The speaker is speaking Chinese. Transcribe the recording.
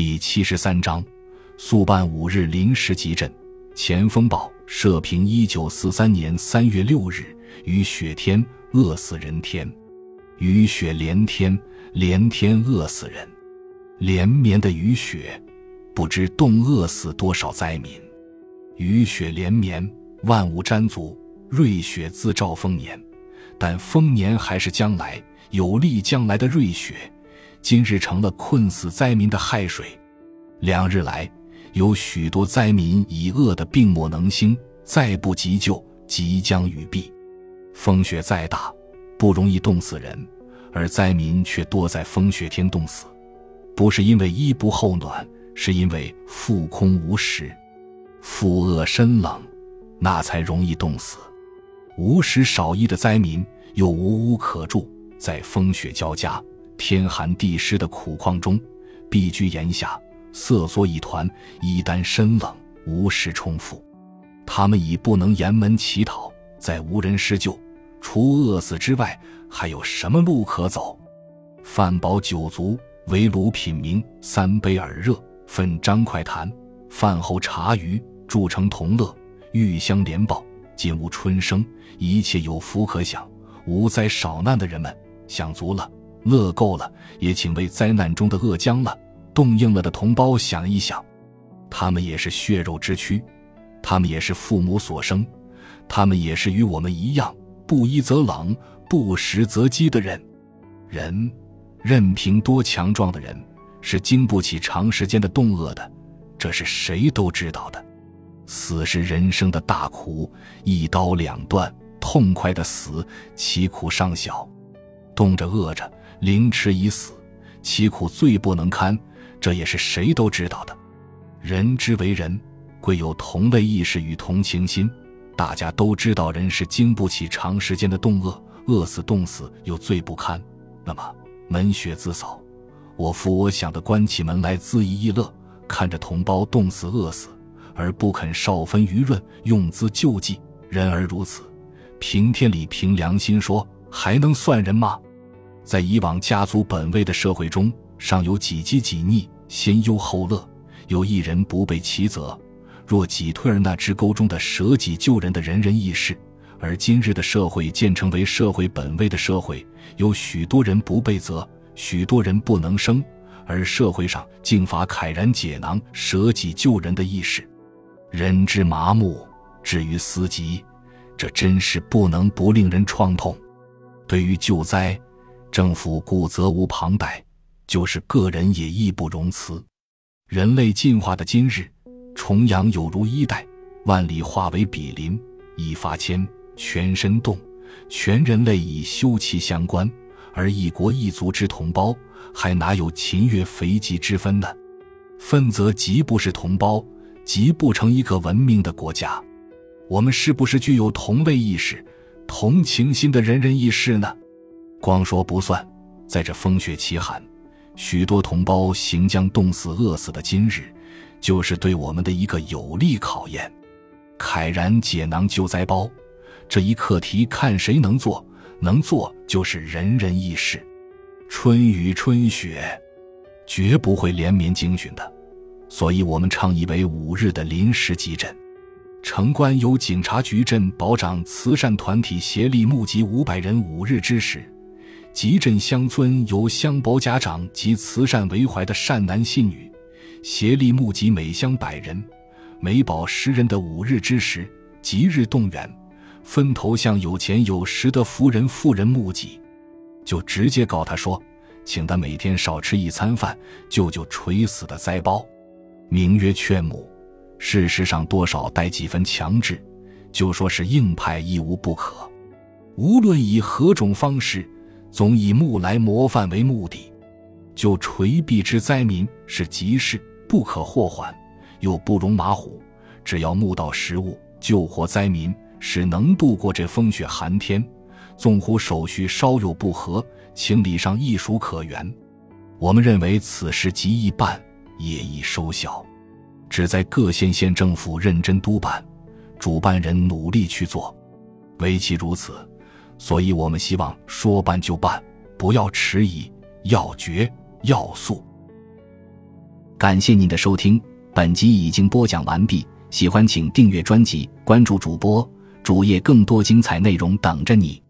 第七十三章，速办五日临时急诊。前锋报社评：一九四三年三月六日，雨雪天，饿死人天。雨雪连天，连天饿死人。连绵的雨雪，不知冻饿死多少灾民。雨雪连绵，万物沾足，瑞雪自兆丰年。但丰年还是将来，有利将来的瑞雪，今日成了困死灾民的害水。两日来，有许多灾民已饿得病莫能兴，再不急救，即将雨毙。风雪再大，不容易冻死人，而灾民却多在风雪天冻死，不是因为衣不厚暖，是因为腹空无食，腹饿身冷，那才容易冻死。无食少衣的灾民又无屋可住，在风雪交加、天寒地湿的苦况中，避居檐下，瑟缩一团，衣单身冷，无食充腹。他们已不能沿门乞讨，再无人施救，除饿死之外，还有什么路可走？饭饱酒足，围炉品茗，三杯耳热，分张快谈。饭后茶余，铸成同乐，玉香连抱。尽无春生，一切有福可享，无灾少难的人们，享足了，乐够了，也请为灾难中的饿僵了、冻硬了的同胞想一想，他们也是血肉之躯，他们也是父母所生，他们也是与我们一样，不衣则冷，不食则饥的人。人，任凭多强壮的人，是经不起长时间的冻饿的，这是谁都知道的。死是人生的大苦，一刀两断，痛快的死，其苦尚小；冻着饿着，凌迟已死，其苦最不能堪。这也是谁都知道的。人之为人，贵有同类意识与同情心。大家都知道，人是经不起长时间的冻饿，饿死冻死又最不堪。那么门雪自扫，我父我想的关起门来自娱亦乐，看着同胞冻死饿死。而不肯少分余润，用资救济，人而如此，凭天理凭良心说，还能算人吗？在以往家族本位的社会中，尚有己饥己逆，先忧后乐，有一人不被其责。若挤退而那支沟中的舍己救人的仁人义士，而今日的社会渐成为社会本位的社会，有许多人不被责，许多人不能生，而社会上竟乏慨然解囊、舍己救人的意识。人之麻木，至于思疾，这真是不能不令人创痛。对于救灾，政府固责无旁贷，就是个人也义不容辞。人类进化的今日，重阳有如衣带，万里化为比邻，一发牵，全身动，全人类以休戚相关，而一国一族之同胞，还哪有秦越肥瘠之分呢？分则极不是同胞。即不成一个文明的国家，我们是不是具有同类意识、同情心的仁人义士呢？光说不算，在这风雪奇寒、许多同胞行将冻死、饿死的今日，就是对我们的一个有力考验。慨然解囊救灾包，这一课题看谁能做，能做就是仁人义士。春雨春雪，绝不会连绵经训的。所以我们倡议为五日的临时急诊。城关由警察局镇保长慈善团体协力募集五百人五日之时，集镇乡村由乡保家长及慈善为怀的善男信女协力募集每乡百人、每保十人的五日之时，即日动员，分头向有钱有实的福人富人募集，就直接告他说，请他每天少吃一餐饭，救救垂死的灾包。名曰劝募，事实上多少带几分强制，就说是硬派亦无不可。无论以何种方式，总以木来模范为目的。就垂毙之灾民是急事，不可祸缓，又不容马虎。只要募到食物，救活灾民，使能度过这风雪寒天。纵乎手续稍有不合，情理上亦属可原。我们认为此事极易办。也已收效，只在各县县政府认真督办，主办人努力去做。唯其如此，所以我们希望说办就办，不要迟疑，要决要速。感谢您的收听，本集已经播讲完毕。喜欢请订阅专辑，关注主播主页，更多精彩内容等着你。